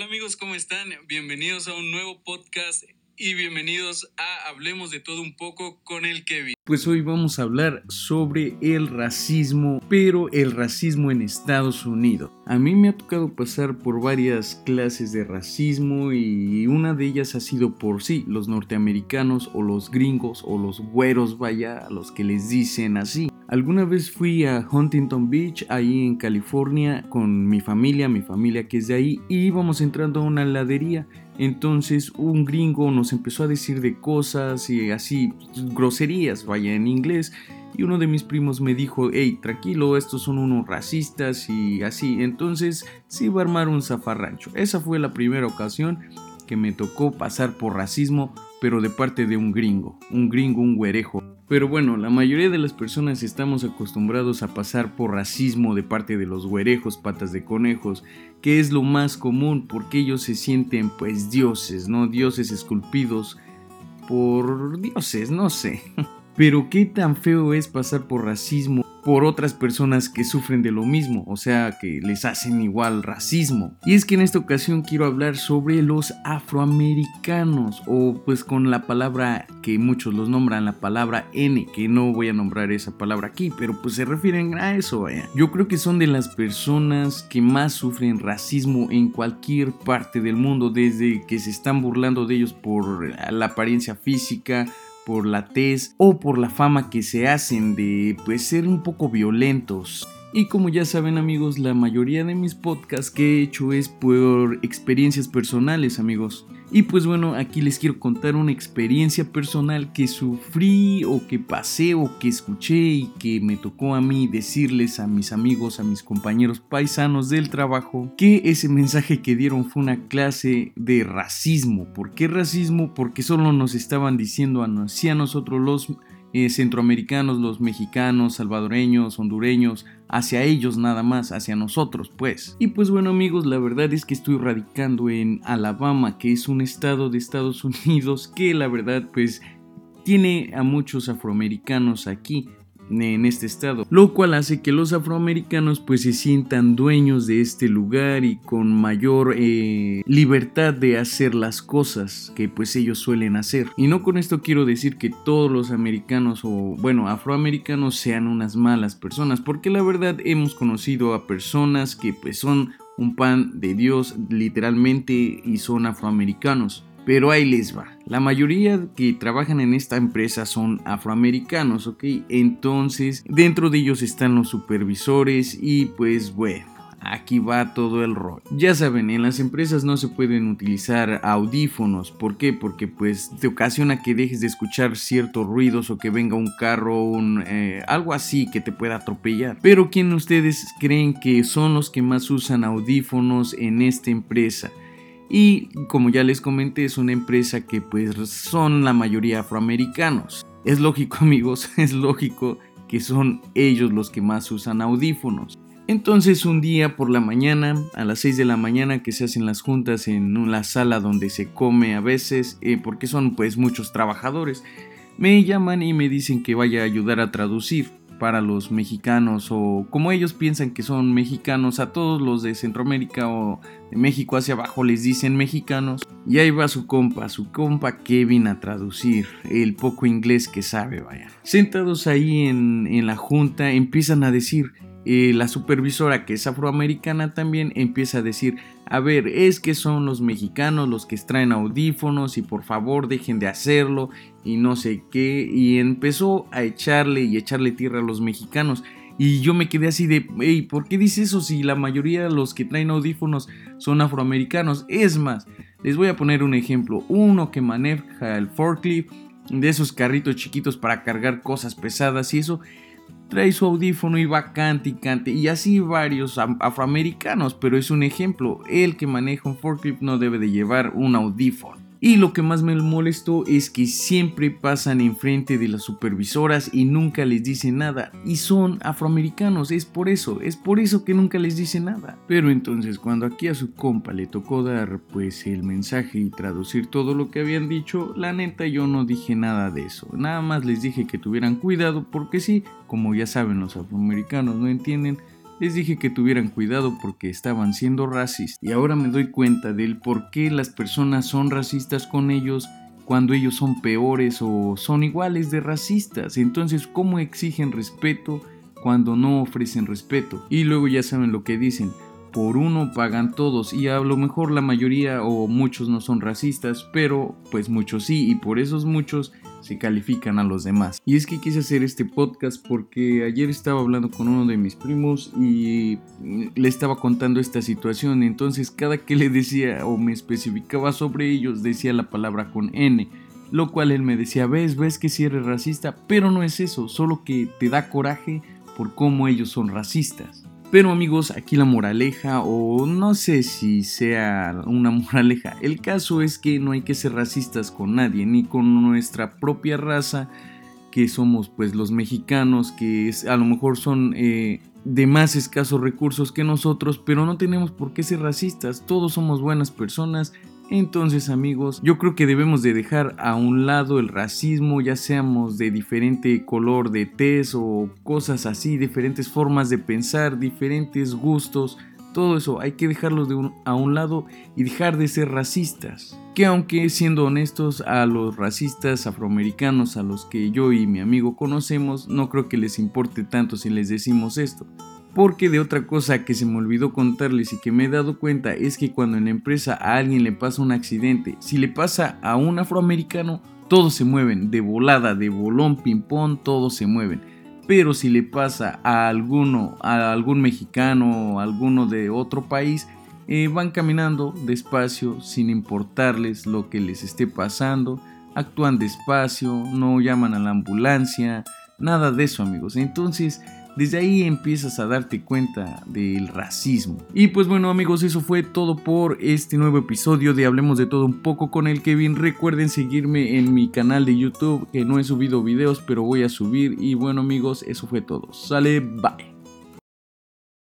Hola amigos, ¿cómo están? Bienvenidos a un nuevo podcast y bienvenidos a Hablemos de todo un poco con el Kevin. Pues hoy vamos a hablar sobre el racismo, pero el racismo en Estados Unidos. A mí me ha tocado pasar por varias clases de racismo y una de ellas ha sido por sí, los norteamericanos o los gringos o los güeros, vaya, a los que les dicen así. Alguna vez fui a Huntington Beach, ahí en California, con mi familia, mi familia que es de ahí, y íbamos entrando a una heladería. Entonces un gringo nos empezó a decir de cosas y así, groserías, vaya, en inglés. Y uno de mis primos me dijo, hey, tranquilo, estos son unos racistas y así. Entonces sí iba a armar un zafarrancho. Esa fue la primera ocasión que me tocó pasar por racismo, pero de parte de un gringo, un gringo, un güerejo. Pero bueno, la mayoría de las personas estamos acostumbrados a pasar por racismo de parte de los güerejos, patas de conejos, que es lo más común porque ellos se sienten pues dioses, ¿no? Dioses esculpidos por dioses, no sé. Pero qué tan feo es pasar por racismo por otras personas que sufren de lo mismo, o sea, que les hacen igual racismo. Y es que en esta ocasión quiero hablar sobre los afroamericanos, o pues con la palabra que muchos los nombran, la palabra N, que no voy a nombrar esa palabra aquí, pero pues se refieren a eso. Yo creo que son de las personas que más sufren racismo en cualquier parte del mundo, desde que se están burlando de ellos por la apariencia física, por la tez o por la fama que se hacen de pues ser un poco violentos. Y como ya saben amigos, la mayoría de mis podcasts que he hecho es por experiencias personales amigos. Y pues bueno, aquí les quiero contar una experiencia personal que sufrí o que pasé o que escuché y que me tocó a mí decirles a mis amigos, a mis compañeros paisanos del trabajo, que ese mensaje que dieron fue una clase de racismo. ¿Por qué racismo? Porque solo nos estaban diciendo a nosotros los eh, centroamericanos, los mexicanos, salvadoreños, hondureños, hacia ellos nada más, hacia nosotros pues. Y pues bueno amigos, la verdad es que estoy radicando en Alabama, que es un estado de Estados Unidos que la verdad pues tiene a muchos afroamericanos aquí en este estado, lo cual hace que los afroamericanos pues se sientan dueños de este lugar y con mayor eh, libertad de hacer las cosas que pues ellos suelen hacer. Y no con esto quiero decir que todos los americanos o bueno afroamericanos sean unas malas personas, porque la verdad hemos conocido a personas que pues son un pan de Dios literalmente y son afroamericanos. Pero ahí les va. La mayoría que trabajan en esta empresa son afroamericanos, ¿ok? Entonces, dentro de ellos están los supervisores y pues bueno. Aquí va todo el rol. Ya saben, en las empresas no se pueden utilizar audífonos. ¿Por qué? Porque pues te ocasiona que dejes de escuchar ciertos ruidos o que venga un carro, un, eh, algo así que te pueda atropellar. Pero ¿quién ustedes creen que son los que más usan audífonos en esta empresa? Y como ya les comenté, es una empresa que pues son la mayoría afroamericanos. Es lógico amigos, es lógico que son ellos los que más usan audífonos. Entonces un día por la mañana, a las 6 de la mañana que se hacen las juntas en la sala donde se come a veces, eh, porque son pues muchos trabajadores, me llaman y me dicen que vaya a ayudar a traducir para los mexicanos o como ellos piensan que son mexicanos, a todos los de Centroamérica o de México hacia abajo les dicen mexicanos. Y ahí va su compa, su compa Kevin a traducir el poco inglés que sabe, vaya. Sentados ahí en, en la junta empiezan a decir, la supervisora, que es afroamericana, también empieza a decir, a ver, es que son los mexicanos los que extraen audífonos y por favor dejen de hacerlo y no sé qué. Y empezó a echarle y echarle tierra a los mexicanos. Y yo me quedé así de, hey, ¿por qué dice eso si la mayoría de los que traen audífonos son afroamericanos? Es más, les voy a poner un ejemplo. Uno que maneja el forklift, de esos carritos chiquitos para cargar cosas pesadas y eso trae su audífono y va cante y cante. Y así varios afroamericanos, pero es un ejemplo. El que maneja un forklift no debe de llevar un audífono. Y lo que más me molestó es que siempre pasan enfrente de las supervisoras y nunca les dicen nada. Y son afroamericanos, es por eso, es por eso que nunca les dicen nada. Pero entonces cuando aquí a su compa le tocó dar pues el mensaje y traducir todo lo que habían dicho, la neta yo no dije nada de eso. Nada más les dije que tuvieran cuidado porque sí, como ya saben los afroamericanos no entienden, les dije que tuvieran cuidado porque estaban siendo racistas. Y ahora me doy cuenta del por qué las personas son racistas con ellos cuando ellos son peores o son iguales de racistas. Entonces, ¿cómo exigen respeto cuando no ofrecen respeto? Y luego ya saben lo que dicen por uno pagan todos y a lo mejor la mayoría o muchos no son racistas, pero pues muchos sí y por esos muchos se califican a los demás. Y es que quise hacer este podcast porque ayer estaba hablando con uno de mis primos y le estaba contando esta situación, entonces cada que le decía o me especificaba sobre ellos decía la palabra con N. Lo cual él me decía, ves, ves que si eres racista, pero no es eso, solo que te da coraje por cómo ellos son racistas. Pero amigos, aquí la moraleja, o no sé si sea una moraleja, el caso es que no hay que ser racistas con nadie, ni con nuestra propia raza, que somos pues los mexicanos, que a lo mejor son eh, de más escasos recursos que nosotros, pero no tenemos por qué ser racistas, todos somos buenas personas, entonces amigos, yo creo que debemos de dejar a un lado el racismo, ya seamos de diferente color de tez o cosas así, diferentes formas de pensar, diferentes gustos, todo eso hay que dejarlo de a un lado y dejar de ser racistas. Que aunque siendo honestos a los racistas afroamericanos a los que yo y mi amigo conocemos, no creo que les importe tanto si les decimos esto. Porque de otra cosa que se me olvidó contarles y que me he dado cuenta es que cuando en la empresa a alguien le pasa un accidente, si le pasa a un afroamericano, todos se mueven, de volada, de bolón, ping-pong, todos se mueven. Pero si le pasa a alguno, a algún mexicano o alguno de otro país, eh, van caminando despacio sin importarles lo que les esté pasando, actúan despacio, no llaman a la ambulancia, nada de eso amigos. Entonces, desde ahí empiezas a darte cuenta del racismo. Y pues bueno amigos, eso fue todo por este nuevo episodio de Hablemos de todo un poco con el Kevin. Recuerden seguirme en mi canal de YouTube, que no he subido videos, pero voy a subir. Y bueno amigos, eso fue todo. Sale, bye.